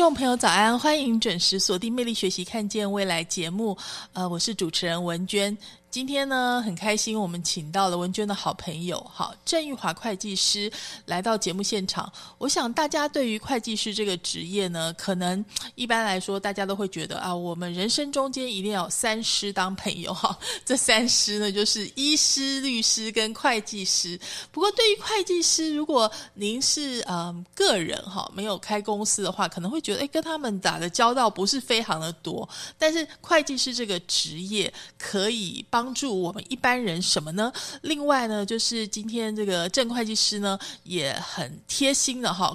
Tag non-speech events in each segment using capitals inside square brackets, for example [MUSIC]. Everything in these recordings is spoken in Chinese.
听众朋友，早安！欢迎准时锁定《魅力学习，看见未来》节目。呃，我是主持人文娟。今天呢，很开心，我们请到了文娟的好朋友，好郑玉华会计师来到节目现场。我想大家对于会计师这个职业呢，可能一般来说，大家都会觉得啊，我们人生中间一定要有三师当朋友 [LAUGHS] 哈。这三师呢，就是医师、律师跟会计师。不过，对于会计师，如果您是嗯个人哈，没有开公司的话，可能会觉得哎，跟他们打的交道不是非常的多。但是，会计师这个职业可以帮帮助我们一般人什么呢？另外呢，就是今天这个郑会计师呢也很贴心的哈，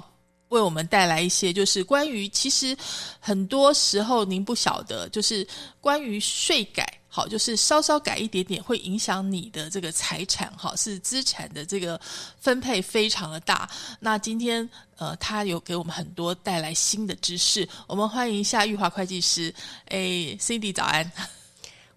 为我们带来一些就是关于其实很多时候您不晓得，就是关于税改，好，就是稍稍改一点点会影响你的这个财产哈，是资产的这个分配非常的大。那今天呃，他有给我们很多带来新的知识，我们欢迎一下玉华会计师，哎，Cindy 早安。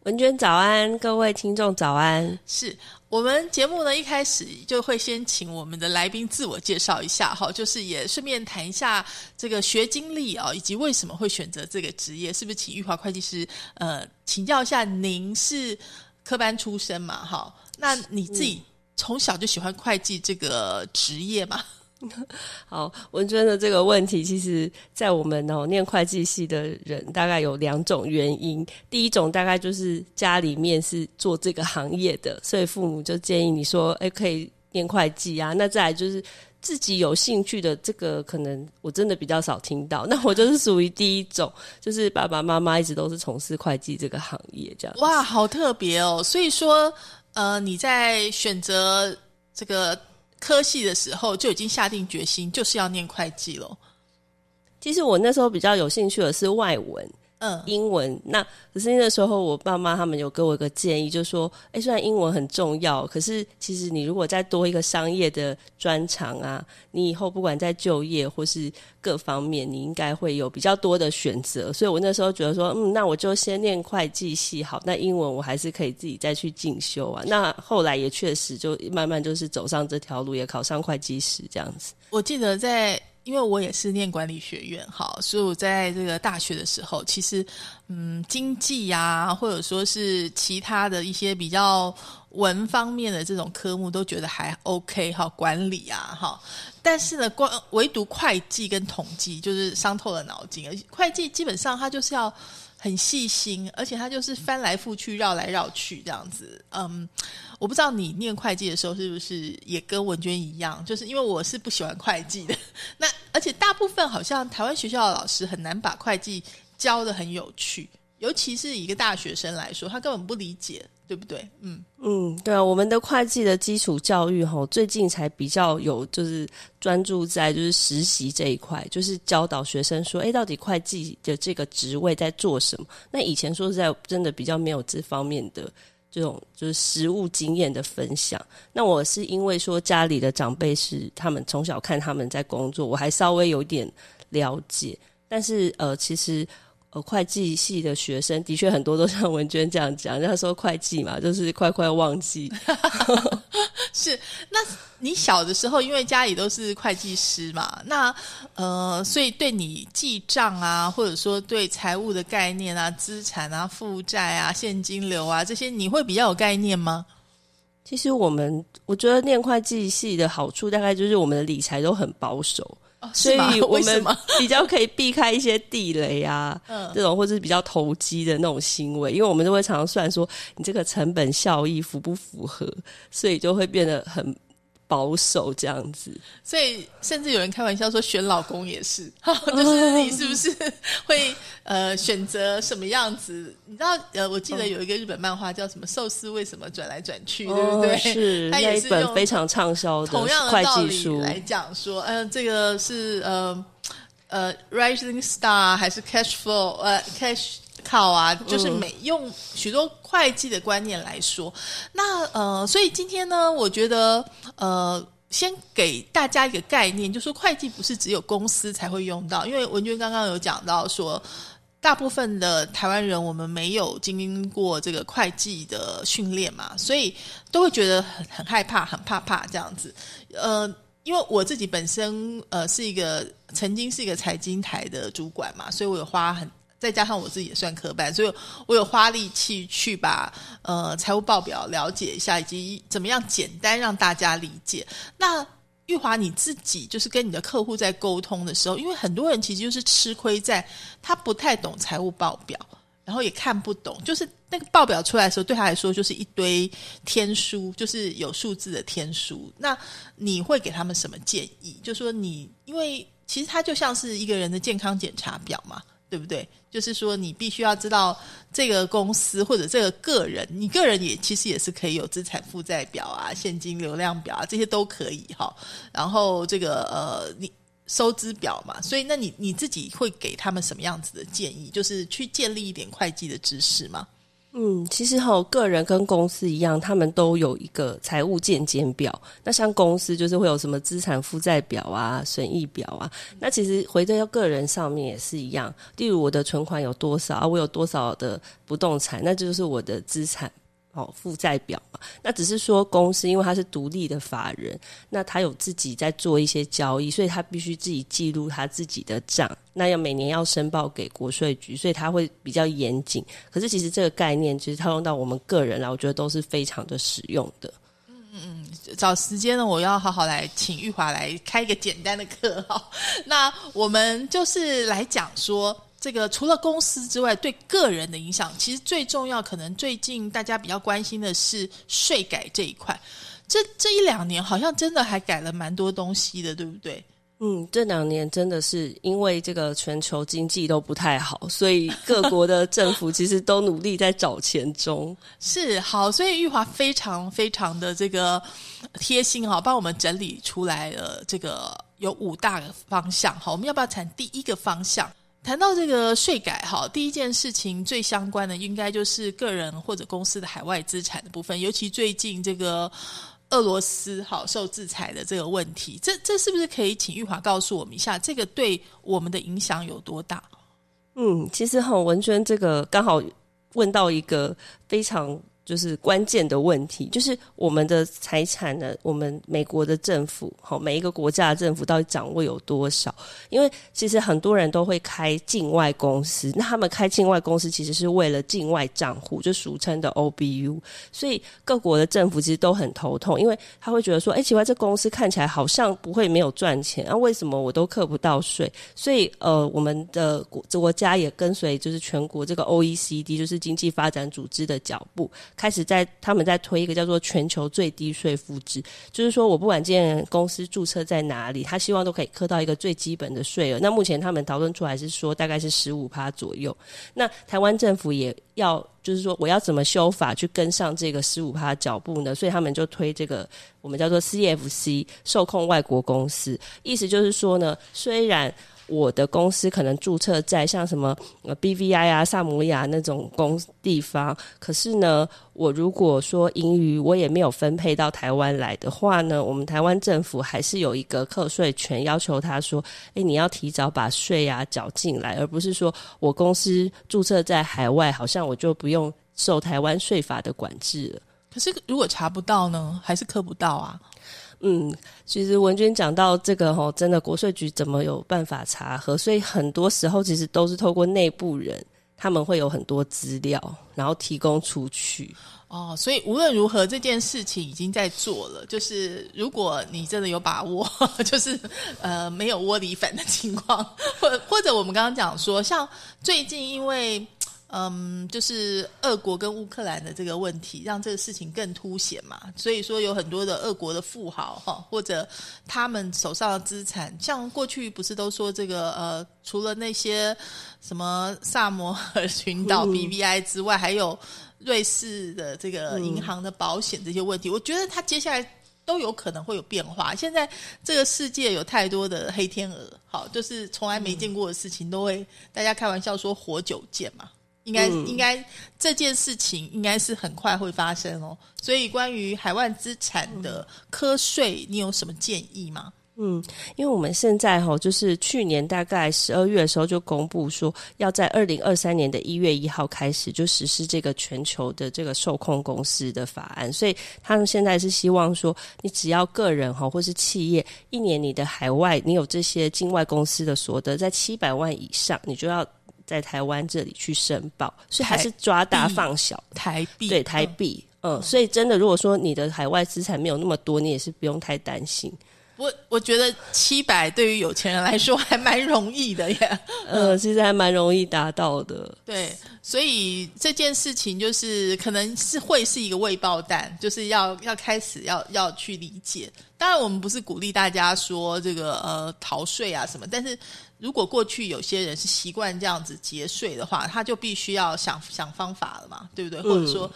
文娟早安，各位听众早安。是我们节目呢一开始就会先请我们的来宾自我介绍一下，哈，就是也顺便谈一下这个学经历啊，以及为什么会选择这个职业，是不是请玉华会计师呃请教一下？您是科班出身嘛？哈，那你自己从小就喜欢会计这个职业吗？[LAUGHS] 好，文娟的这个问题，其实，在我们哦念会计系的人，大概有两种原因。第一种大概就是家里面是做这个行业的，所以父母就建议你说，哎，可以念会计啊。那再来就是自己有兴趣的这个，可能我真的比较少听到。那我就是属于第一种，就是爸爸妈妈一直都是从事会计这个行业，这样。哇，好特别哦！所以说，呃，你在选择这个。科系的时候就已经下定决心，就是要念会计了。其实我那时候比较有兴趣的是外文。嗯，英文那可是那时候我爸妈他们有给我一个建议，就说：哎，虽然英文很重要，可是其实你如果再多一个商业的专长啊，你以后不管在就业或是各方面，你应该会有比较多的选择。所以我那时候觉得说，嗯，那我就先念会计系好，那英文我还是可以自己再去进修啊。那后来也确实就慢慢就是走上这条路，也考上会计师这样子。我记得在。因为我也是念管理学院，哈，所以我在这个大学的时候，其实，嗯，经济呀，或者说是其他的一些比较文方面的这种科目，都觉得还 OK 哈，管理啊，哈，但是呢，光唯独会计跟统计就是伤透了脑筋，而会计基本上它就是要。很细心，而且他就是翻来覆去、绕来绕去这样子。嗯，我不知道你念会计的时候是不是也跟文娟一样，就是因为我是不喜欢会计的。[LAUGHS] 那而且大部分好像台湾学校的老师很难把会计教的很有趣，尤其是一个大学生来说，他根本不理解。对不对？嗯嗯，对啊，我们的会计的基础教育哈，最近才比较有，就是专注在就是实习这一块，就是教导学生说，哎，到底会计的这个职位在做什么？那以前说实在，真的比较没有这方面的这种就是实务经验的分享。那我是因为说家里的长辈是他们从小看他们在工作，我还稍微有点了解，但是呃，其实。呃，会计系的学生的确很多都像文娟这样讲，人家说会计嘛，就是快快忘记。[LAUGHS] 是，那你小的时候，因为家里都是会计师嘛，那呃，所以对你记账啊，或者说对财务的概念啊、资产啊、负债啊、现金流啊这些，你会比较有概念吗？其实我们我觉得念会计系的好处，大概就是我们的理财都很保守。所以 [LAUGHS] 我们比较可以避开一些地雷啊，[LAUGHS] 这种或者是比较投机的那种行为，因为我们都会常常算说你这个成本效益符不符合，所以就会变得很。保守这样子，所以甚至有人开玩笑说选老公也是，[LAUGHS] 就是你是不是 [LAUGHS] 会呃选择什么样子？你知道呃，我记得有一个日本漫画叫什么《寿司为什么转来转去》，对不对？是，[LAUGHS] 它也是一本非常畅销的同样的道理来讲说，嗯，这个是呃呃 rising star 还是 cash flow 呃 cash 靠啊，就是每用许多会计的观念来说，那呃，所以今天呢，我觉得呃。先给大家一个概念，就说会计不是只有公司才会用到，因为文娟刚刚有讲到说，大部分的台湾人我们没有经过这个会计的训练嘛，所以都会觉得很很害怕，很怕怕这样子。呃，因为我自己本身呃是一个曾经是一个财经台的主管嘛，所以我有花很。再加上我自己也算科班，所以我有花力气去把呃财务报表了解一下，以及怎么样简单让大家理解。那玉华你自己就是跟你的客户在沟通的时候，因为很多人其实就是吃亏在他不太懂财务报表，然后也看不懂，就是那个报表出来的时候，对他来说就是一堆天书，就是有数字的天书。那你会给他们什么建议？就说你，因为其实它就像是一个人的健康检查表嘛。对不对？就是说，你必须要知道这个公司或者这个个人，你个人也其实也是可以有资产负债表啊、现金流量表啊，这些都可以哈。然后这个呃，你收支表嘛，所以那你你自己会给他们什么样子的建议？就是去建立一点会计的知识吗？嗯，其实哈，个人跟公司一样，他们都有一个财务见检表。那像公司就是会有什么资产负债表啊、损益表啊。那其实回到个人上面也是一样，例如我的存款有多少啊，我有多少的不动产，那就是我的资产。哦，负债表嘛，那只是说公司因为它是独立的法人，那他有自己在做一些交易，所以他必须自己记录他自己的账，那要每年要申报给国税局，所以他会比较严谨。可是其实这个概念其实套用到我们个人来，我觉得都是非常的实用的。嗯嗯嗯，找时间呢，我要好好来请玉华来开一个简单的课哈。[LAUGHS] 那我们就是来讲说。这个除了公司之外，对个人的影响，其实最重要，可能最近大家比较关心的是税改这一块。这这一两年好像真的还改了蛮多东西的，对不对？嗯，这两年真的是因为这个全球经济都不太好，所以各国的 [LAUGHS] 政府其实都努力在找钱中。是好，所以玉华非常非常的这个贴心哈，帮我们整理出来了这个有五大个方向哈。我们要不要谈第一个方向？谈到这个税改，哈，第一件事情最相关的应该就是个人或者公司的海外资产的部分，尤其最近这个俄罗斯好受制裁的这个问题，这这是不是可以请玉华告诉我们一下，这个对我们的影响有多大？嗯，其实哈，文娟这个刚好问到一个非常。就是关键的问题，就是我们的财产呢？我们美国的政府，好，每一个国家的政府到底掌握有多少？因为其实很多人都会开境外公司，那他们开境外公司其实是为了境外账户，就俗称的 OBU。所以各国的政府其实都很头痛，因为他会觉得说，哎，奇怪，这公司看起来好像不会没有赚钱，啊，为什么我都扣不到税？所以，呃，我们的国国家也跟随就是全国这个 OECD，就是经济发展组织的脚步。开始在他们在推一个叫做全球最低税负制，就是说我不管这件公司注册在哪里，他希望都可以课到一个最基本的税额。那目前他们讨论出来是说大概是十五趴左右。那台湾政府也要就是说我要怎么修法去跟上这个十五趴脚步呢？所以他们就推这个我们叫做 CFC 受控外国公司，意思就是说呢，虽然。我的公司可能注册在像什么呃 BVI 啊、萨摩亚那种公地方，可是呢，我如果说盈余我也没有分配到台湾来的话呢，我们台湾政府还是有一个课税权，要求他说，诶，你要提早把税啊缴进来，而不是说我公司注册在海外，好像我就不用受台湾税法的管制了。可是如果查不到呢，还是课不到啊？嗯，其实文娟讲到这个吼，真的国税局怎么有办法查核？所以很多时候其实都是透过内部人，他们会有很多资料，然后提供出去。哦，所以无论如何，这件事情已经在做了。就是如果你真的有把握，[LAUGHS] 就是呃没有窝里反的情况，或或者我们刚刚讲说，像最近因为。嗯，就是俄国跟乌克兰的这个问题，让这个事情更凸显嘛。所以说，有很多的俄国的富豪哈，或者他们手上的资产，像过去不是都说这个呃，除了那些什么萨摩尔群岛 BBI 之外，还有瑞士的这个银行的保险这些问题，我觉得他接下来都有可能会有变化。现在这个世界有太多的黑天鹅，好，就是从来没见过的事情，都会大家开玩笑说活久见嘛。应该、嗯应该这件事情应该是很快会发生哦。所以关于海外资产的科税，你有什么建议吗？嗯，因为我们现在哈，就是去年大概十二月的时候就公布说，要在二零二三年的一月一号开始就实施这个全球的这个受控公司的法案，所以他们现在是希望说，你只要个人哈或是企业，一年你的海外你有这些境外公司的所得在七百万以上，你就要在台湾这里去申报，所以还是抓大放小。台币对台币，嗯，所以真的，如果说你的海外资产没有那么多，你也是不用太担心。我我觉得七百对于有钱人来说还蛮容易的耶。呃，[LAUGHS] 其实还蛮容易达到的。对，所以这件事情就是可能是会是一个未爆弹，就是要要开始要要去理解。当然，我们不是鼓励大家说这个呃逃税啊什么，但是如果过去有些人是习惯这样子节税的话，他就必须要想想方法了嘛，对不对？或者说。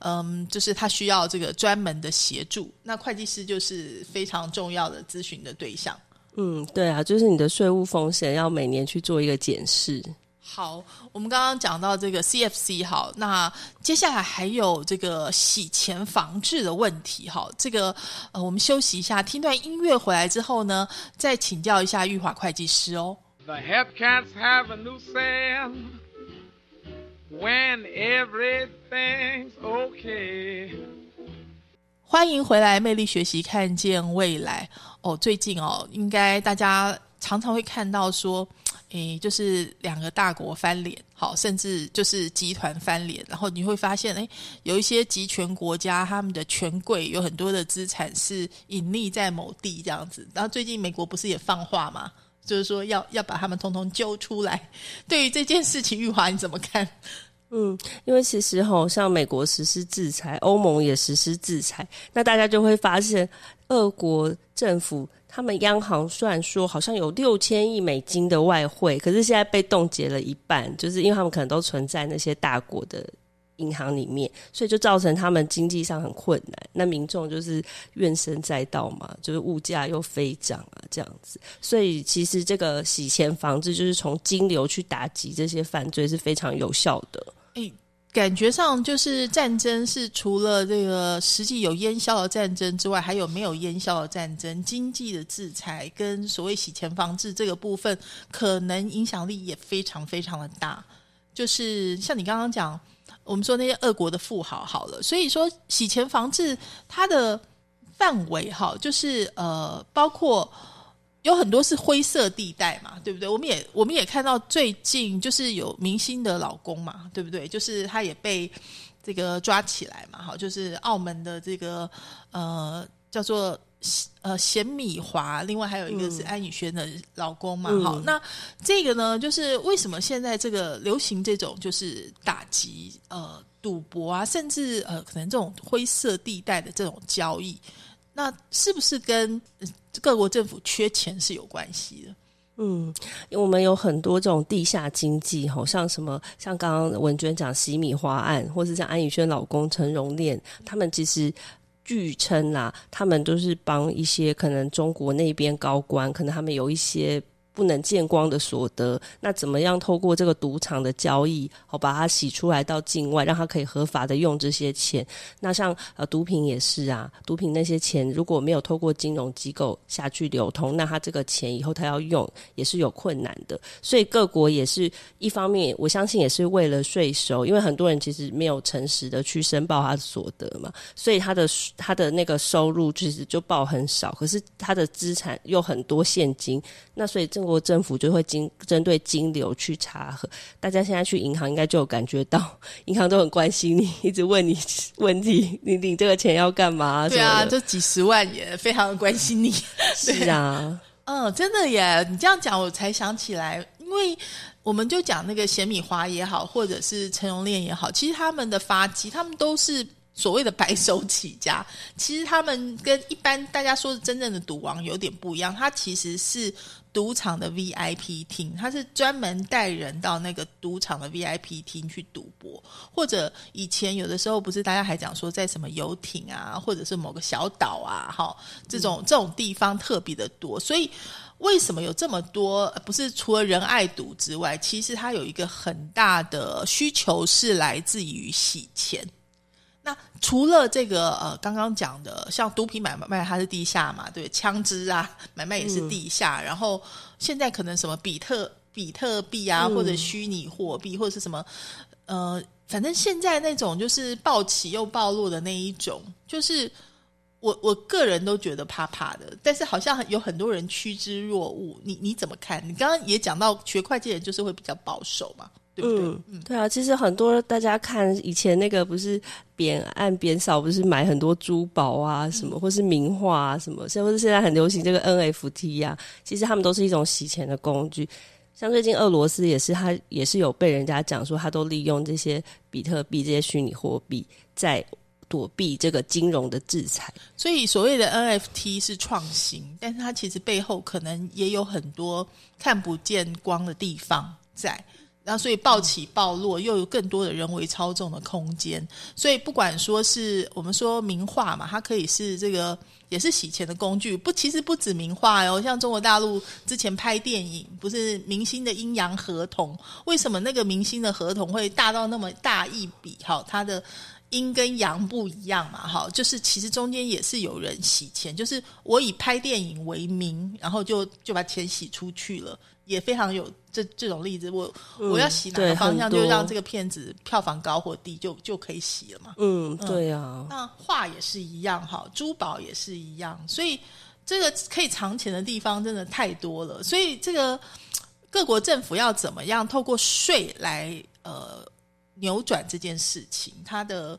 嗯，就是他需要这个专门的协助，那会计师就是非常重要的咨询的对象。嗯，对啊，就是你的税务风险要每年去做一个检视。好，我们刚刚讲到这个 CFC，好，那接下来还有这个洗钱防治的问题，好，这个呃，我们休息一下，听段音乐回来之后呢，再请教一下玉华会计师哦。The Hepcats have a new sound when everything's okay. 欢迎回来，魅力学习，看见未来。哦，最近哦，应该大家常常会看到说，[TSK] 诶，就是两个大国翻脸，好，甚至就是集团翻脸，然后你会发现，诶，有一些集权国家，他们的权贵有很多的资产是隐匿在某地这样子。然后最近美国不是也放话吗？就是说要要把他们通通揪出来。[LAUGHS] 对于这件事情，玉华你怎么看？[LAUGHS] 嗯，因为其实哈，像美国实施制裁，欧盟也实施制裁，那大家就会发现，俄国政府他们央行虽然说好像有六千亿美金的外汇，可是现在被冻结了一半，就是因为他们可能都存在那些大国的银行里面，所以就造成他们经济上很困难。那民众就是怨声载道嘛，就是物价又飞涨啊，这样子。所以其实这个洗钱防治，就是从金流去打击这些犯罪是非常有效的。诶，感觉上就是战争是除了这个实际有烟消的战争之外，还有没有烟消的战争，经济的制裁跟所谓洗钱防治这个部分，可能影响力也非常非常的大。就是像你刚刚讲，我们说那些俄国的富豪好了，所以说洗钱防治它的范围哈，就是呃，包括。有很多是灰色地带嘛，对不对？我们也我们也看到最近就是有明星的老公嘛，对不对？就是他也被这个抓起来嘛，好，就是澳门的这个呃叫做呃咸米华，另外还有一个是安以轩的老公嘛，嗯好，那这个呢，就是为什么现在这个流行这种就是打击呃赌博啊，甚至呃可能这种灰色地带的这种交易。那是不是跟呃各国政府缺钱是有关系的？嗯，因为我们有很多这种地下经济，好像什么，像刚刚文娟讲洗米花案，或是像安以轩老公陈荣炼，他们其实据称啦，他们都是帮一些可能中国那边高官，可能他们有一些。不能见光的所得，那怎么样透过这个赌场的交易，好把它洗出来到境外，让他可以合法的用这些钱？那像呃毒品也是啊，毒品那些钱如果没有透过金融机构下去流通，那他这个钱以后他要用也是有困难的。所以各国也是一方面，我相信也是为了税收，因为很多人其实没有诚实的去申报他的所得嘛，所以他的他的那个收入其实就报很少，可是他的资产又很多现金，那所以中国政府就会经针对金流去查核。大家现在去银行应该就有感觉到，银行都很关心你，一直问你问题，你领这个钱要干嘛？对啊，什么的这几十万也非常的关心你。[LAUGHS] 是啊，嗯，真的耶！你这样讲，我才想起来，因为我们就讲那个咸米花也好，或者是陈荣炼也好，其实他们的发迹，他们都是所谓的白手起家。其实他们跟一般大家说的真正的赌王有点不一样，他其实是赌场的 VIP 厅，他是专门带人到那个赌场的 VIP 厅去赌博，或者以前有的时候不是大家还讲说在什么游艇啊，或者是某个小岛啊，哈，这种这种地方特别的多，所以为什么有这么多？不是除了人爱赌之外，其实它有一个很大的需求是来自于洗钱。那除了这个呃，刚刚讲的，像毒品买卖它是地下嘛，对，枪支啊 [LAUGHS] 买卖也是地下。然后现在可能什么比特比特币啊，或者虚拟货币，或者是什么呃，反正现在那种就是暴起又暴落的那一种，就是我我个人都觉得怕怕的。但是好像有很多人趋之若鹜，你你怎么看？你刚刚也讲到学会计人就是会比较保守嘛。对不对？嗯，对啊，其实很多大家看以前那个不是扁案扁扫，不是买很多珠宝啊什么，或是名画啊什么，或是现在很流行这个 NFT 呀，其实他们都是一种洗钱的工具。像最近俄罗斯也是，他也是有被人家讲说，他都利用这些比特币这些虚拟货币在躲避这个金融的制裁。所以所谓的 NFT 是创新，但是它其实背后可能也有很多看不见光的地方在。然后，所以暴起暴落，又有更多的人为操纵的空间。所以，不管说是我们说名画嘛，它可以是这个，也是洗钱的工具。不，其实不止名画哦，像中国大陆之前拍电影，不是明星的阴阳合同？为什么那个明星的合同会大到那么大一笔？哈，它的阴跟阳不一样嘛？哈，就是其实中间也是有人洗钱，就是我以拍电影为名，然后就就把钱洗出去了。也非常有这这种例子，我我要洗哪个方向，就让这个片子票房高或低，就就可以洗了嘛。嗯，对啊。那画也是一样哈，珠宝也是一样，所以这个可以藏钱的地方真的太多了。所以这个各国政府要怎么样透过税来呃扭转这件事情，它的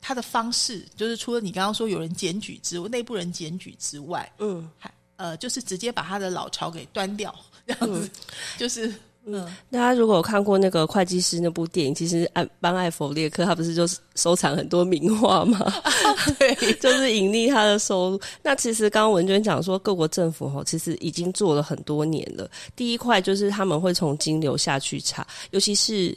它的方式就是除了你刚刚说有人检举之内部人检举之外，嗯，还呃就是直接把他的老巢给端掉。这样子，就是嗯，大家如果有看过那个会计师那部电影，其实安班艾弗列克他不是就收藏很多名画吗？[LAUGHS] 对，[LAUGHS] 就是盈利他的收入。那其实刚刚文娟讲说，各国政府哈，其实已经做了很多年了。第一块就是他们会从金流下去查，尤其是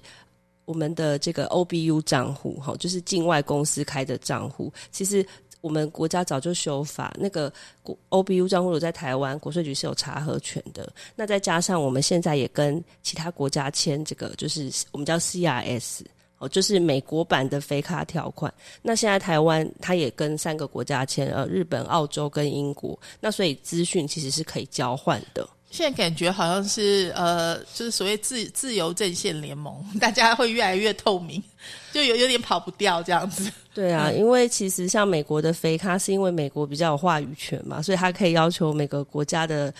我们的这个 OBU 账户哈，就是境外公司开的账户，其实。我们国家早就修法，那个国 OBU 账户在台湾国税局是有查核权的。那再加上我们现在也跟其他国家签这个，就是我们叫 CRS 哦，就是美国版的非卡条款。那现在台湾它也跟三个国家签，呃，日本、澳洲跟英国。那所以资讯其实是可以交换的。现在感觉好像是呃，就是所谓自自由阵线联盟，[LAUGHS] 大家会越来越透明，[LAUGHS] 就有有点跑不掉这样子。对啊，因为其实像美国的非咖，是因为美国比较有话语权嘛，所以他可以要求每个国家的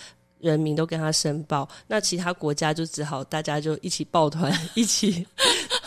人民都跟他申报，那其他国家就只好大家就一起抱团 [LAUGHS] 一起。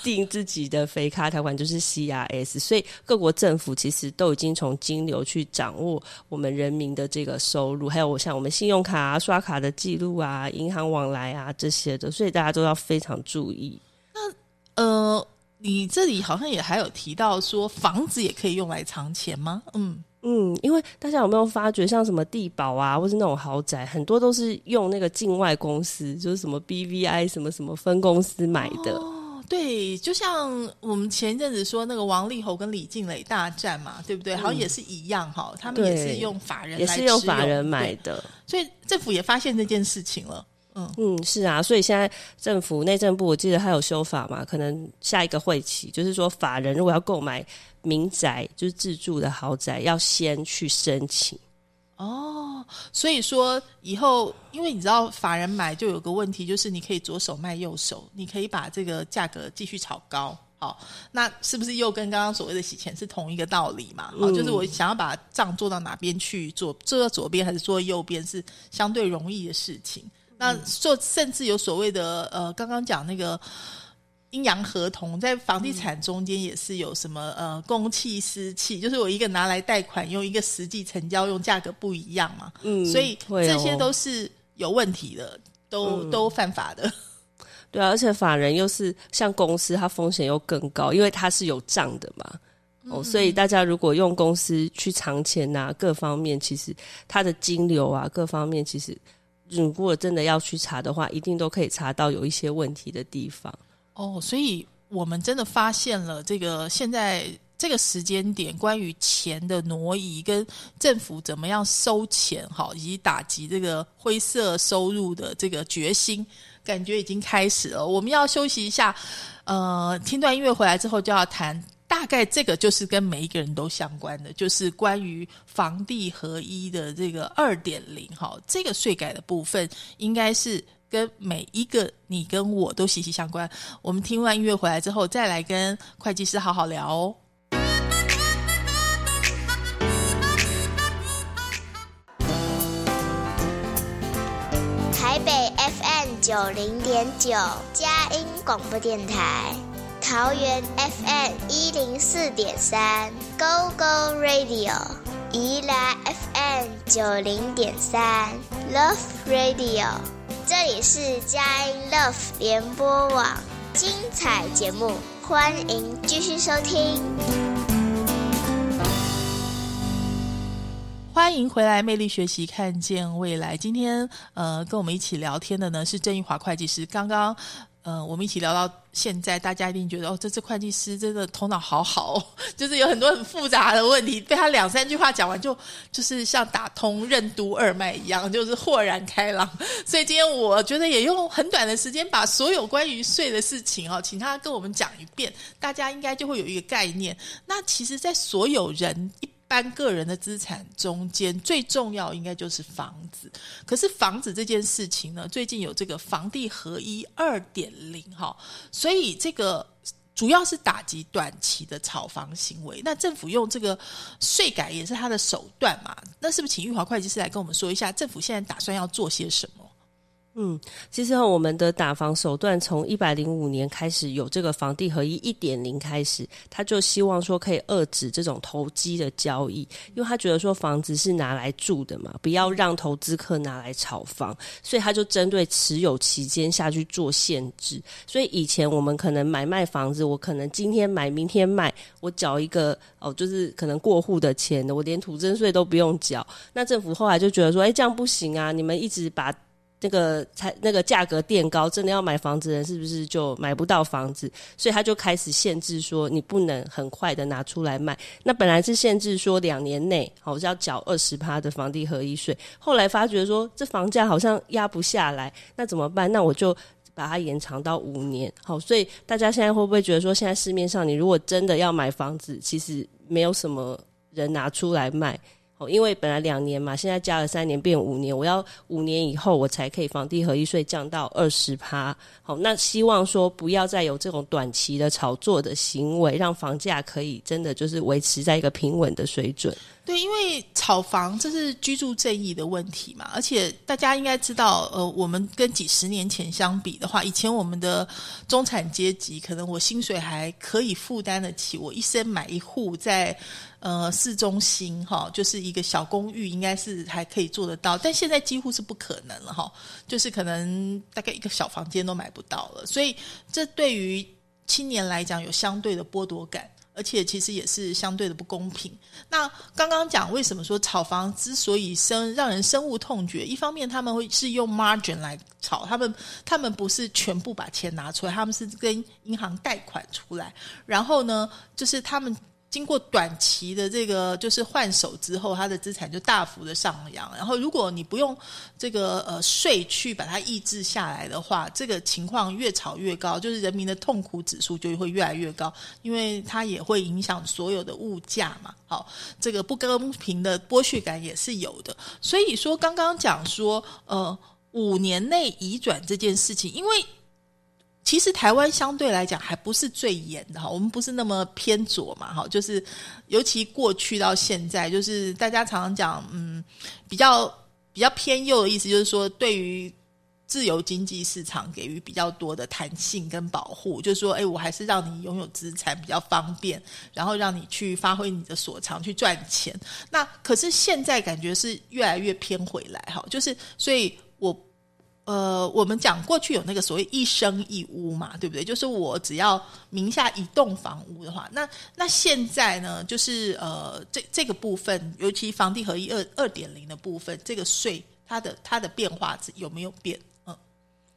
定自己的非卡条款就是 CRS，所以各国政府其实都已经从金流去掌握我们人民的这个收入，还有像我们信用卡啊、刷卡的记录啊、银行往来啊这些的，所以大家都要非常注意。那呃，你这里好像也还有提到说房子也可以用来藏钱吗？嗯嗯，因为大家有没有发觉，像什么地堡啊，或是那种豪宅，很多都是用那个境外公司，就是什么 BVI 什么什么分公司买的。哦对，就像我们前一阵子说那个王力宏跟李静蕾大战嘛，对不对？好像也是一样哈，他们也是用法人，也是用法人买的，所以政府也发现这件事情了。嗯嗯，是啊，所以现在政府内政部我记得还有修法嘛，可能下一个会期就是说，法人如果要购买民宅，就是自住的豪宅，要先去申请。哦，所以说以后，因为你知道法人买就有个问题，就是你可以左手卖右手，你可以把这个价格继续炒高。好，那是不是又跟刚刚所谓的洗钱是同一个道理嘛？好，就是我想要把账做到哪边去，做做到左边还是做右边是相对容易的事情。那做甚至有所谓的呃，刚刚讲那个。阴阳合同在房地产中间也是有什么呃公契私契，就是我一个拿来贷款用，一个实际成交用，价格不一样嘛。嗯，所以这些都是有问题的，都都犯法的。[LAUGHS] 对啊，而且法人又是像公司，它风险又更高，因为它是有账的嘛。哦，所以大家如果用公司去藏钱呐，各方面其实它的金流啊，各方面其实如果真的要去查的话，一定都可以查到有一些问题的地方。哦，所以我们真的发现了这个现在这个时间点，关于钱的挪移跟政府怎么样收钱，哈，以及打击这个灰色收入的这个决心，感觉已经开始了。我们要休息一下，呃，听段音乐回来之后就要谈。大概这个就是跟每一个人都相关的，就是关于房地合一的这个二点零，哈，这个税改的部分，应该是跟每一个你跟我都息息相关。我们听完音乐回来之后，再来跟会计师好好聊哦。台北 FM 九零点九，佳音广播电台。桃园 FM 一零四点三，Go Go Radio；宜兰 FM 九零点三，Love Radio。这里是佳音 Love 联播网，精彩节目，欢迎继续收听。欢迎回来，魅力学习，看见未来。今天呃，跟我们一起聊天的呢是郑玉华会计师。刚刚。嗯，我们一起聊到现在，大家一定觉得哦，这次会计师真的头脑好好，哦 [LAUGHS] 就是有很多很复杂的问题，被他两三句话讲完，就就是像打通任督二脉一样，就是豁然开朗。[LAUGHS] 所以今天我觉得也用很短的时间，把所有关于税的事情哦，请他跟我们讲一遍，大家应该就会有一个概念。那其实，在所有人一。般个人的资产中间最重要应该就是房子，可是房子这件事情呢，最近有这个房地合一二点零哈，所以这个主要是打击短期的炒房行为。那政府用这个税改也是他的手段嘛？那是不是请玉华会计师来跟我们说一下，政府现在打算要做些什么？嗯，其实我们的打房手段从一百零五年开始有这个房地合一一点零开始，他就希望说可以遏制这种投机的交易，因为他觉得说房子是拿来住的嘛，不要让投资客拿来炒房，所以他就针对持有期间下去做限制。所以以前我们可能买卖房子，我可能今天买明天卖，我缴一个哦，就是可能过户的钱的，我连土增税都不用缴。那政府后来就觉得说，哎，这样不行啊，你们一直把。那个才那个价格垫高，真的要买房子的人是不是就买不到房子？所以他就开始限制说，你不能很快的拿出来卖。那本来是限制说两年内，好像要缴二十趴的房地合一税。后来发觉说，这房价好像压不下来，那怎么办？那我就把它延长到五年。好，所以大家现在会不会觉得说，现在市面上你如果真的要买房子，其实没有什么人拿出来卖？哦，因为本来两年嘛，现在加了三年变五年，我要五年以后我才可以房地合一税降到二十趴。好，那希望说不要再有这种短期的炒作的行为，让房价可以真的就是维持在一个平稳的水准。对，因为炒房这是居住正义的问题嘛，而且大家应该知道，呃，我们跟几十年前相比的话，以前我们的中产阶级可能我薪水还可以负担得起，我一生买一户在呃市中心哈，就是一个小公寓，应该是还可以做得到，但现在几乎是不可能了哈，就是可能大概一个小房间都买不到了，所以这对于青年来讲有相对的剥夺感。而且其实也是相对的不公平。那刚刚讲为什么说炒房之所以生让人深恶痛绝，一方面他们会是用 margin 来炒，他们他们不是全部把钱拿出来，他们是跟银行贷款出来，然后呢，就是他们。经过短期的这个就是换手之后，它的资产就大幅的上扬。然后，如果你不用这个呃税去把它抑制下来的话，这个情况越炒越高，就是人民的痛苦指数就会越来越高，因为它也会影响所有的物价嘛。好，这个不公平的剥削感也是有的。所以说，刚刚讲说呃五年内移转这件事情，因为。其实台湾相对来讲还不是最严的哈，我们不是那么偏左嘛哈，就是尤其过去到现在，就是大家常常讲，嗯，比较比较偏右的意思，就是说对于自由经济市场给予比较多的弹性跟保护，就是说，哎，我还是让你拥有资产比较方便，然后让你去发挥你的所长去赚钱。那可是现在感觉是越来越偏回来哈，就是所以我。呃，我们讲过去有那个所谓一生一屋嘛，对不对？就是我只要名下一栋房屋的话，那那现在呢，就是呃，这这个部分，尤其房地合一二二点零的部分，这个税它的它的变化有没有变？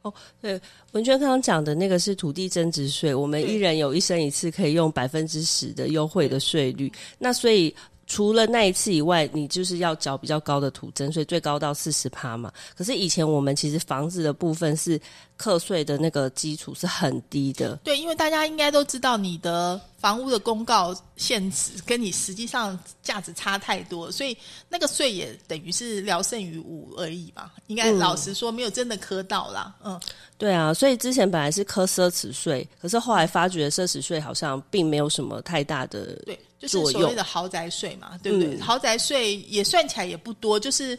嗯对，文娟刚刚讲的那个是土地增值税，我们对一人有一生一次可以用百分之十的优惠的税率。那所以除了那一次以外，你就是要缴比较高的土增税，最高到四十趴嘛。可是以前我们其实房子的部分是课税的那个基础是很低的，对，因为大家应该都知道，你的房屋的公告限值跟你实际上价值差太多，所以那个税也等于是聊胜于无而已嘛。应该嗯老实说，没有真的磕到啦。嗯，对啊，所以之前本来是磕奢侈税，可是后来发觉奢侈税好像并没有什么太大的对，就是所谓的豪宅税嘛，对不对？嗯豪宅税也算起来也不多，就是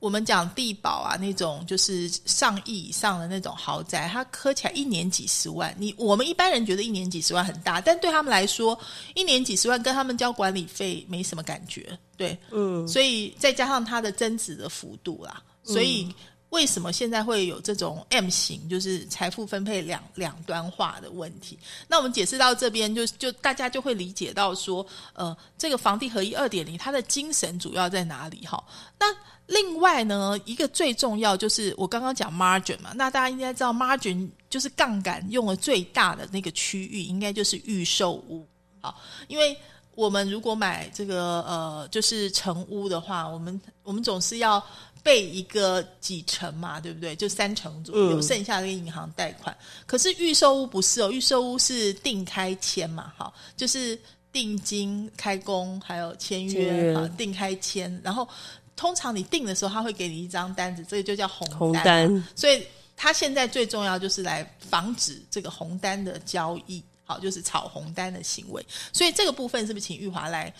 我们讲地保啊那种，就是上亿以上的那种豪宅，它磕起来一年几十万。你我们一般人觉得一年几十万很大，但对他们来说，一年几十万跟他们交管理费没什么感觉，对，嗯，所以再加上它的增值的幅度啦，所以。为什么现在会有这种 M 型，就是财富分配两两端化的问题？那我们解释到这边，就就大家就会理解到说，呃，这个房地合一二点零，它的精神主要在哪里？哈，那另外呢，一个最重要就是我刚刚讲 margin 嘛，那大家应该知道 margin 就是杠杆用的最大的那个区域，应该就是预售屋。好，因为我们如果买这个呃，就是成屋的话，我们我们总是要备一个几成嘛，对不对？就三成左右，嗯剩下的银行贷款。可是预售屋不是哦，预售屋是定开签嘛，哈，就是定金、开工还有签签约约啊，定开签，然后通常你定的时候，他会给你一张单子，这个就叫红单。所以他现在最重要就是来防止这个红单的交易，好，就是炒红单的行为。所以这个部分是不是请玉华来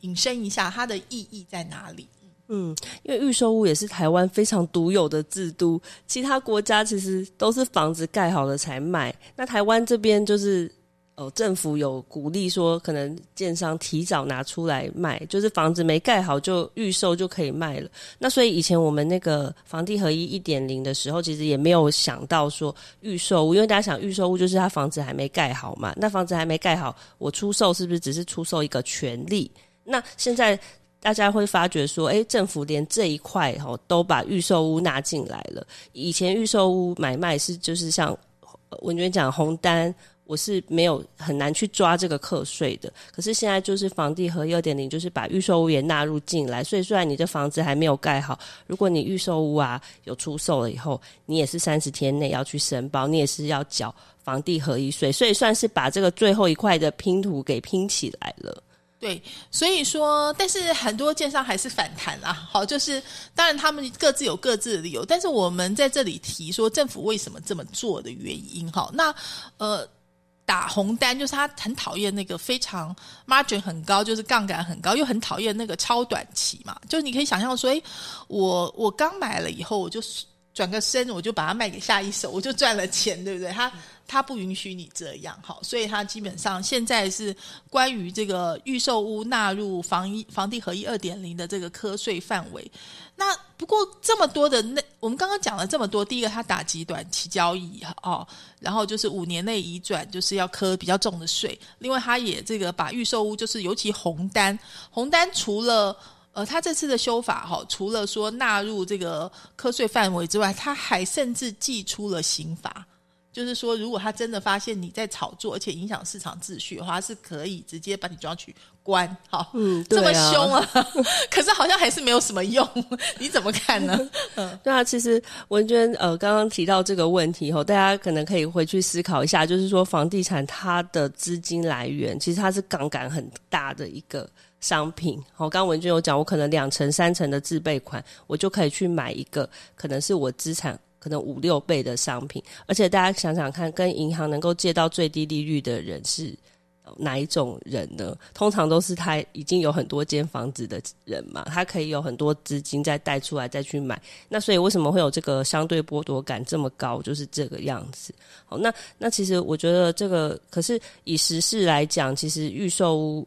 引申一下它的意义在哪里？嗯，因为预售屋也是台湾非常独有的制度，其他国家其实都是房子盖好了才卖。那台湾这边就是，哦，政府有鼓励说，可能建商提早拿出来卖，就是房子没盖好就预售就可以卖了。那所以以前我们那个房地合一一点零的时候，其实也没有想到说预售屋，因为大家想预售屋就是他房子还没盖好嘛，那房子还没盖好，我出售是不是只是出售一个权利？那现在大家会发觉说，诶，政府连这一块哦都把预售屋纳进来了。以前预售屋买卖是就是像文娟讲红单，我是没有很难去抓这个课税的。可是现在就是房地合一二点零，就是把预售屋也纳入进来。所以虽然你的房子还没有盖好，如果你预售屋啊有出售了以后，你也是三十天内要去申报，你也是要缴房地合一税，所以算是把这个最后一块的拼图给拼起来了。对，所以说，但是很多建商还是反弹啦。好，就是当然他们各自有各自的理由，但是我们在这里提说政府为什么这么做的原因。哈，那呃。打红单就是他很讨厌那个非常 margin 很高，就是杠杆很高，又很讨厌那个超短期嘛。就是你可以想象说，诶，我我刚买了以后，我就转个身，我就把它卖给下一手，我就赚了钱，对不对？他他不允许你这样，好，所以他基本上现在是关于这个预售屋纳入房一房地合一二点零的这个科税范围。那不过这么多的那我们刚刚讲了这么多，第一个他打击短期交易哦，然后就是五年内移转就是要科比较重的税。另外，他也这个把预售屋就是尤其红单，红单除了呃，他这次的修法哈、除了说纳入这个课税范围之外，他还甚至寄出了刑法。就是说，如果他真的发现你在炒作，而且影响市场秩序的话，是可以直接把你抓去关。好，嗯，[LAUGHS] 这么凶啊！[LAUGHS] 可是好像还是没有什么用，[LAUGHS] 你怎么看呢？对啊，其实文娟呃刚刚提到这个问题后，大家可能可以回去思考一下，就是说房地产它的资金来源，其实它是杠杆很大的一个商品。好，刚刚文娟有讲，我可能两成、三成的自备款，我就可以去买一个可能是我资产可能五六倍的商品。而且大家想想看，跟银行能够借到最低利率的人是。哪一种人呢？通常都是他已经有很多间房子的人嘛，他可以有很多资金再贷出来再去买。那所以为什么会有这个相对剥夺感这么高？就是这个样子。好，那那其实我觉得这个，可是以时事来讲，其实预售屋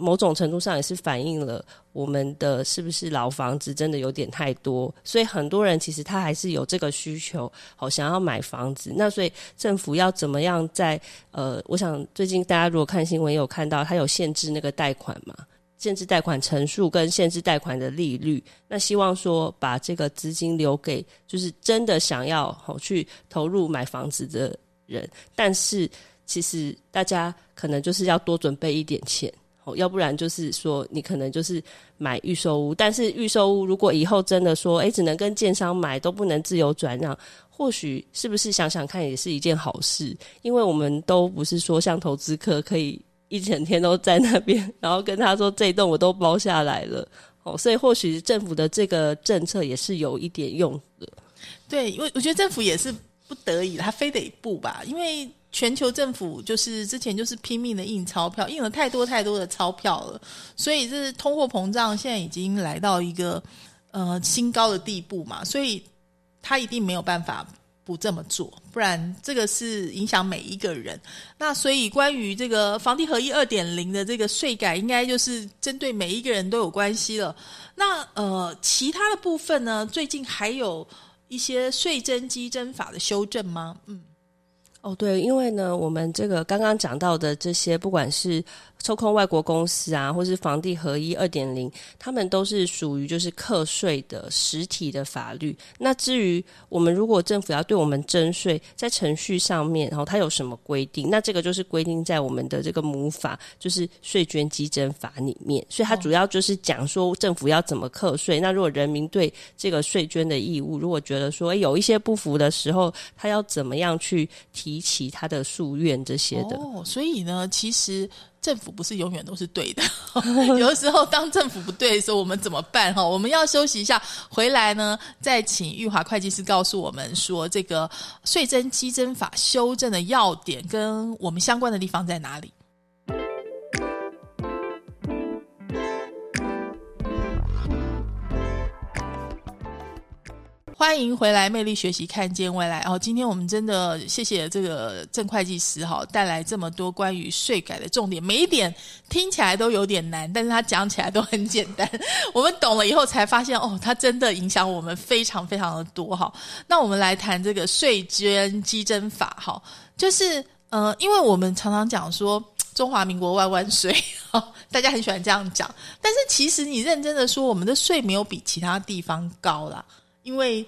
某种程度上也是反映了我们的是不是老房子真的有点太多，所以很多人其实他还是有这个需求，好想要买房子。那所以政府要怎么样在呃，我想最近大家如果看新闻有看到，他有限制那个贷款嘛。限制贷款成数跟限制贷款的利率，那希望说把这个资金留给就是真的想要好去投入买房子的人，但是其实大家可能就是要多准备一点钱。哦，要不然就是说你可能就是买预售屋，但是预售屋如果以后真的说，诶只能跟建商买，都不能自由转让，或许是不是想想看也是一件好事？因为我们都不是说像投资客可以一整天都在那边，[LAUGHS] 然后跟他说这一栋我都包下来了，哦，所以或许政府的这个政策也是有一点用的。对，因为我觉得政府也是不得已，他非得不吧，因为。全球政府就是之前就是拼命的印钞票，印了太多太多的钞票了，所以这通货膨胀现在已经来到一个呃新高的地步嘛，所以他一定没有办法不这么做，不然这个是影响每一个人。那所以关于这个房地合一二点零的这个税改，应该就是针对每一个人都有关系了。那呃，其他的部分呢，最近还有一些税征基征法的修正吗？嗯。哦，对，因为呢，我们这个刚刚讲到的这些，不管是。抽空外国公司啊，或是房地合一二点零，他们都是属于就是课税的实体的法律。那至于我们如果政府要对我们征税，在程序上面，然后它有什么规定？那这个就是规定在我们的这个母法，就是税捐稽征法里面。所以它主要就是讲说政府要怎么课税。那如果人民对这个税捐的义务，如果觉得说有一些不服的时候，他要怎么样去提起他的诉愿这些的？哦，所以呢，其实。政府不是永远都是对的，[LAUGHS] 有的时候当政府不对的时候，我们怎么办？哈，我们要休息一下，回来呢再请玉华会计师告诉我们说，这个税征稽征法修正的要点跟我们相关的地方在哪里？欢迎回来，魅力学习，看见未来。哦，今天我们真的谢谢这个郑会计师哈，带来这么多关于税改的重点，每一点听起来都有点难，但是他讲起来都很简单。[LAUGHS] 我们懂了以后才发现，哦，它真的影响我们非常非常的多哈。那我们来谈这个税捐稽征法哈，就是呃，因为我们常常讲说中华民国万万岁，[LAUGHS] 大家很喜欢这样讲，但是其实你认真的说，我们的税没有比其他地方高啦。因为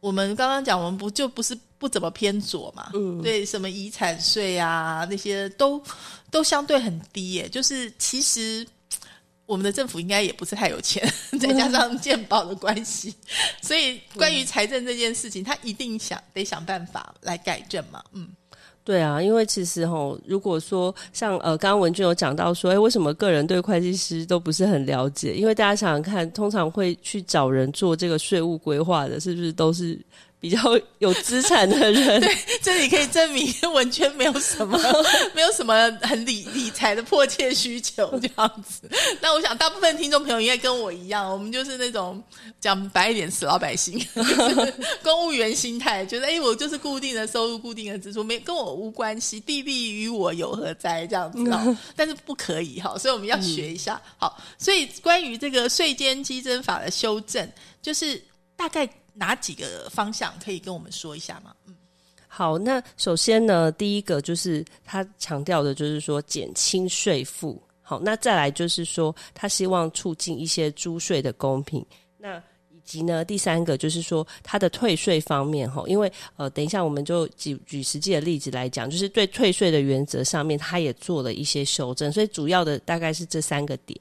我们刚刚讲，我们不就不是不怎么偏左嘛？嗯，对，什么遗产税啊，那些都都相对很低耶。就是其实我们的政府应该也不是太有钱，[LAUGHS] 再加上健保的关系，所以关于财政这件事情，他一定想得想办法来改正嘛。嗯。对啊，因为其实哈，如果说像呃，刚刚文俊有讲到说，哎，为什么个人对会计师都不是很了解？因为大家想想看，通常会去找人做这个税务规划的，是不是都是？比较有资产的人，[LAUGHS] 对，这里可以证明文娟没有什么，[LAUGHS] 没有什么很理理财的迫切需求这样子。那我想，大部分听众朋友应该跟我一样，我们就是那种讲白一点，死老百姓，[LAUGHS] 公务员心态，觉得哎，我就是固定的收入、固定的支出，没跟我无关系，地利与我有何哉？这样子啊，但是不可以哈，所以我们要学一下。好，所以关于这个税监稽征法的修正，就是大概。哪几个方向可以跟我们说一下吗？嗯，好，那首先呢，第一个就是他强调的，就是说减轻税负。好，那再来就是说，他希望促进一些租税的公平。那以及呢，第三个就是说，他的退税方面，哈，因为呃，等一下我们就举举实际的例子来讲，就是对退税的原则上面，他也做了一些修正。所以主要的大概是这三个点。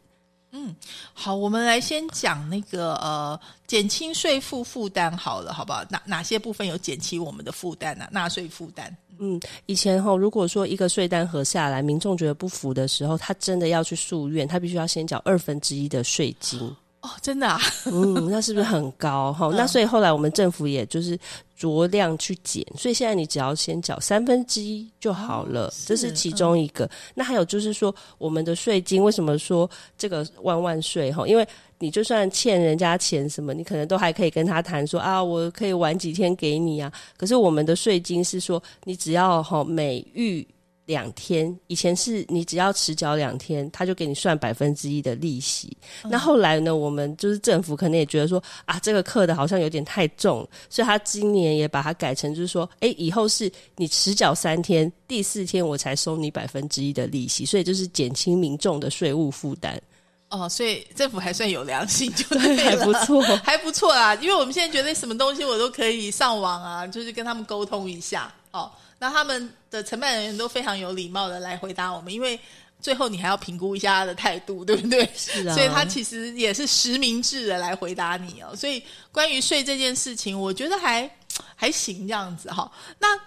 嗯，好，我们来先讲那个呃，减轻税负负担好了，好不好？哪哪些部分有减轻我们的负担呢？纳税负担。嗯，以前哈，如果说一个税单核下来，民众觉得不服的时候，他真的要去诉愿，他必须要先缴二分之一的税金。哦，真的啊？嗯，那是不是很高？哈，那所以后来我们政府也就是酌量去减，所以现在你只要先缴三分之一就好了，这是其中一个。那还有就是说，我们的税金为什么说这个万万税？哈，因为你就算欠人家钱什么，你可能都还可以跟他谈说啊，我可以晚几天给你啊。可是我们的税金是说，你只要哈每遇。两天以前是你只要迟缴两天，他就给你算百分之一的利息。那后来呢，我们就是政府可能也觉得说啊，这个课的好像有点太重，所以他今年也把它改成就是说，哎，以后是你迟缴三天，第四天我才收你百分之一的利息，所以就是减轻民众的税务负担。哦，所以政府还算有良心，[LAUGHS] 就对，还不错，[LAUGHS] 还不错啦。因为我们现在觉得什么东西我都可以上网啊，就是跟他们沟通一下哦。那他们的承办人员都非常有礼貌的来回答我们，因为最后你还要评估一下他的态度，对不对？是啊，所以他其实也是实名制的来回答你哦。所以关于税这件事情，我觉得还还行这样子哈。那。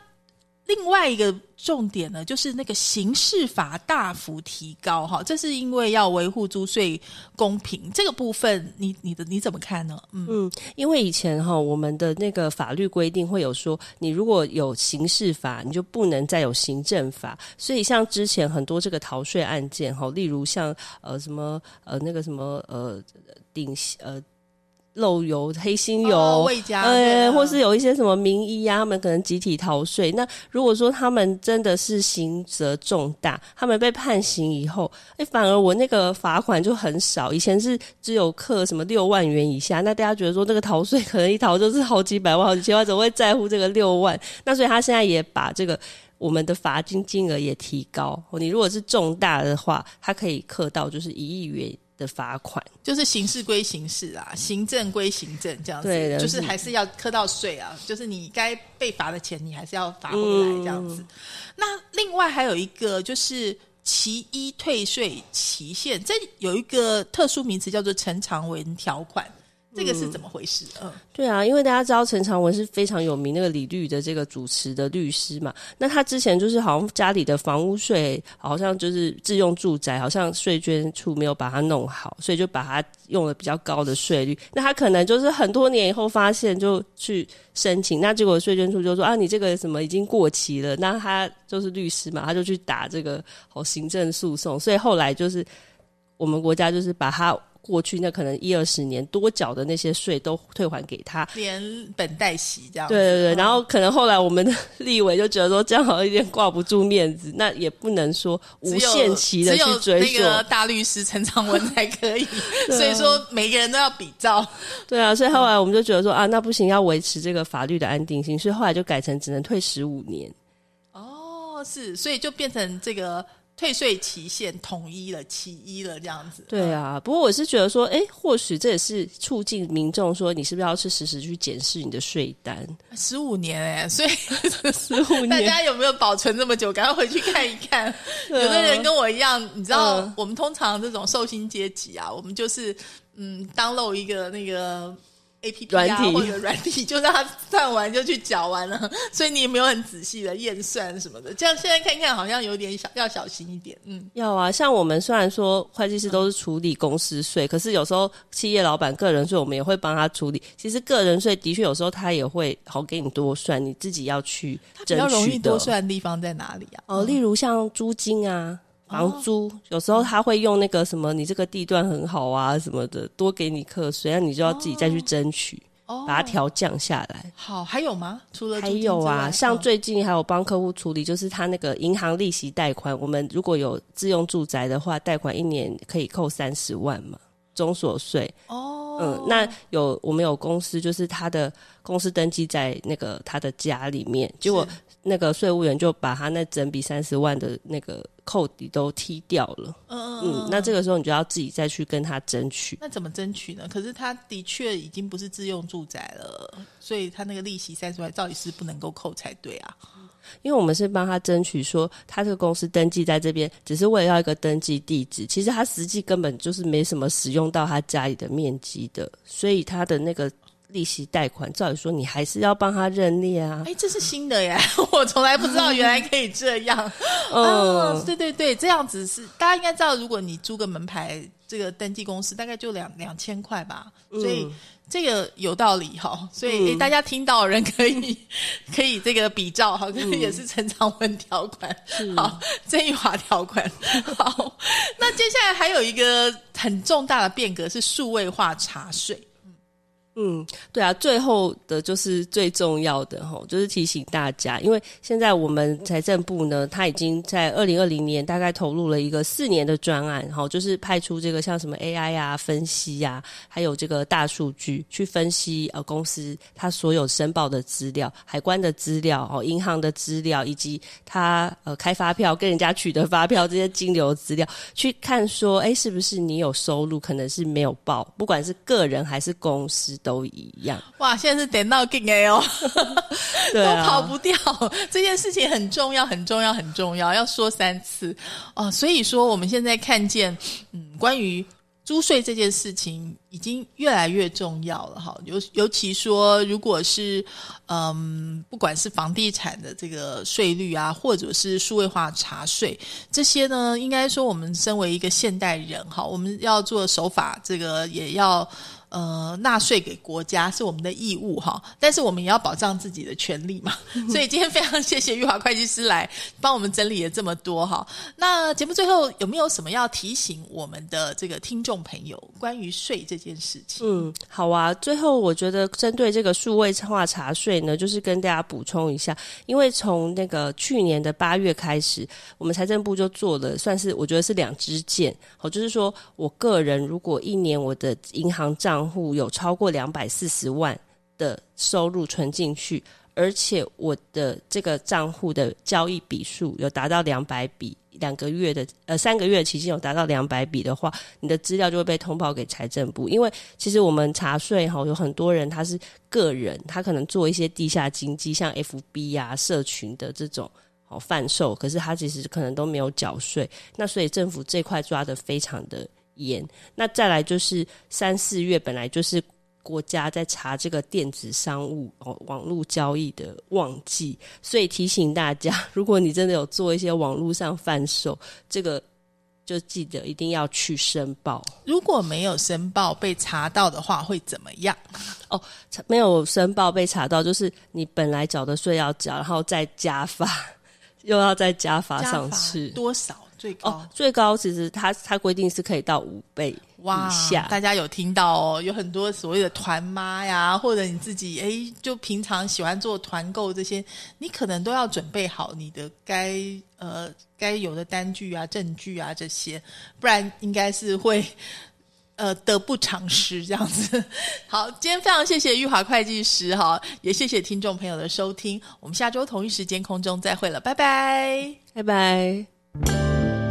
另外一个重点呢，就是那个刑事法大幅提高哈，这是因为要维护租税公平这个部分，你你的你怎么看呢？嗯，因为以前哈，我们的那个法律规定会有说，你如果有刑事法，你就不能再有行政法，所以像之前很多这个逃税案件哈，例如像呃什么呃那个什么呃顶呃。漏油、黑心油，呃，或是有一些什么名医啊，他们可能集体逃税。那如果说他们真的是刑责重大，他们被判刑以后，哎，反而我那个罚款就很少。以前是只有课什么六万元以下，那大家觉得说这个逃税可能一逃就是好几百万、好几千万，怎么会在乎这个六万？那所以他现在也把这个我们的罚金金额也提高。你如果是重大的话，他可以克到就是一亿元。的罚款就是刑事归刑事啊，行政归行政这样子，就是还是要磕到税啊，就是你该被罚的钱你还是要罚回来这样子。那另外还有一个就是其一退税期限，这有一个特殊名词叫做陈长文条款。这个是怎么回事？嗯，对啊，因为大家知道陈长文是非常有名那个李律的这个主持的律师嘛，那他之前就是好像家里的房屋税好像就是自用住宅，好像税捐处没有把它弄好，所以就把它用了比较高的税率。那他可能就是很多年以后发现就去申请，那结果税捐处就说啊，你这个什么已经过期了。那他就是律师嘛，他就去打这个哦行政诉讼，所以后来就是我们国家就是把他。过去那可能一二十年多缴的那些税都退还给他，连本带息这样。对对对，然后可能后来我们的立委就觉得说这样好像有点挂不住面子，那也不能说无限期的去追溯。那个大律师陈长文才可以，[LAUGHS] 所以说每个人都要比照。对啊，所以后来我们就觉得说啊，那不行，要维持这个法律的安定性，所以后来就改成只能退十五年。哦，是，所以就变成这个。退税期限统一了，起一了，这样子。对啊，不过我是觉得说，哎，或许这也是促进民众说，你是不是要去实时去检视你的税单？十五年哎，[LAUGHS] 所以十五年，大家有没有保存这么久？赶快回去看一看。[LAUGHS] 有的人跟我一样，你知道，我们通常这种寿星阶级啊，我们就是嗯，当漏一个那个。A P P 啊，或者软体，就让他算完就去缴完了，所以你也没有很仔细的验算什么的。这样现在看看，好像有点小要小心一点。嗯，要啊。像我们虽然说会计师都是处理公司税，可是有时候企业老板个人税，我们也会帮他处理。其实个人税的确有时候他也会好给你多算，你自己要去争取比较容易多算的地方在哪里啊？哦，例如像租金啊。房租有时候他会用那个什么，你这个地段很好啊什么的，多给你课税，那你就要自己再去争取，把它调降下来。好，还有吗？除了还有啊，像最近还有帮客户处理，就是他那个银行利息贷款，我们如果有自用住宅的话，贷款一年可以扣三十万嘛，中所税。哦，嗯，那有我们有公司，就是他的公司登记在那个他的家里面，结果那个税务员就把他那整笔三十万的那个。扣底都踢掉了，嗯嗯，那这个时候你就要自己再去跟他争取。那怎么争取呢？可是他的确已经不是自用住宅了，所以他那个利息三十万，到底是不能够扣才对啊。因为我们是帮他争取说，他这个公司登记在这边，只是为了要一个登记地址，其实他实际根本就是没什么使用到他家里的面积的，所以他的那个。利息贷款，照理说你还是要帮他认列啊。哎，这是新的耶，[LAUGHS] 我从来不知道原来可以这样。嗯，[LAUGHS] 对对对，这样子是大家应该知道，如果你租个门牌，这个登记公司大概就两两千块吧，所以这个有道理哈。所以大家听到的人可以 [LAUGHS] 可以这个比照哈，可能也是陈长文条款，好，郑玉华条款。好，那接下来还有一个很重大的变革是数位化查税。嗯，对啊，最后的就是最重要的哈，就是提醒大家，因为现在我们财政部呢，它已经在二零二零年大概投入了一个四年的专案，哈，就是派出这个像什么 AI 啊分析呀，还有这个大数据去分析呃公司它所有申报的资料、海关的资料、哦银行的资料，以及它呃开发票跟人家取得发票这些金流资料，去看说，哎，是不是你有收入，可能是没有报，不管是个人还是公司。都一样哇！现在是点到劲哎哦，[LAUGHS] 都跑不掉。这件事情很重要，很重要，很重要，要说三次哦。所以说，我们现在看见，嗯，关于。租税这件事情已经越来越重要了哈，尤尤其说，如果是嗯，不管是房地产的这个税率啊，或者是数位化查税这些呢，应该说我们身为一个现代人哈，我们要做守法，这个也要。呃，纳税给国家是我们的义务哈，但是我们也要保障自己的权利嘛。所以今天非常谢谢玉华会计师来帮我们整理了这么多哈。那节目最后有没有什么要提醒我们的这个听众朋友关于税这件事情？嗯，好啊。最后我觉得针对这个数位化查税呢，就是跟大家补充一下，因为从那个去年的八月开始，我们财政部就做了，算是我觉得是两支箭。好，就是说我个人如果一年我的银行账账户有超过两百四十万的收入存进去，而且我的这个账户的交易笔数有达到两百笔，两个月的呃三个月期间有达到两百笔的话，你的资料就会被通报给财政部。因为其实我们查税哈，有很多人他是个人，他可能做一些地下经济，像 FB 呀、社群的这种哦贩售，可是他其实可能都没有缴税。那所以政府这块抓的非常的。严，那再来就是三四月本来就是国家在查这个电子商务哦网络交易的旺季，所以提醒大家，[LAUGHS] 如果你真的有做一些网络上贩售，这个就记得一定要去申报。如果没有申报被查到的话，会怎么样？哦，没有申报被查到，就是你本来缴的税要缴，然后再加罚，[LAUGHS] 又要再加罚上去多少？最高最高，其实它它规定是可以到五倍以下。大家有听到哦？有很多所谓的团妈呀，或者你自己哎，就平常喜欢做团购这些，你可能都要准备好你的该呃该有的单据啊、证据啊这些，不然应该是会呃得不偿失这样子。[LAUGHS] 好，今天非常谢谢玉华会计师哈，也谢谢听众朋友的收听，我们下周同一时间空中再会了，拜拜，拜拜。Música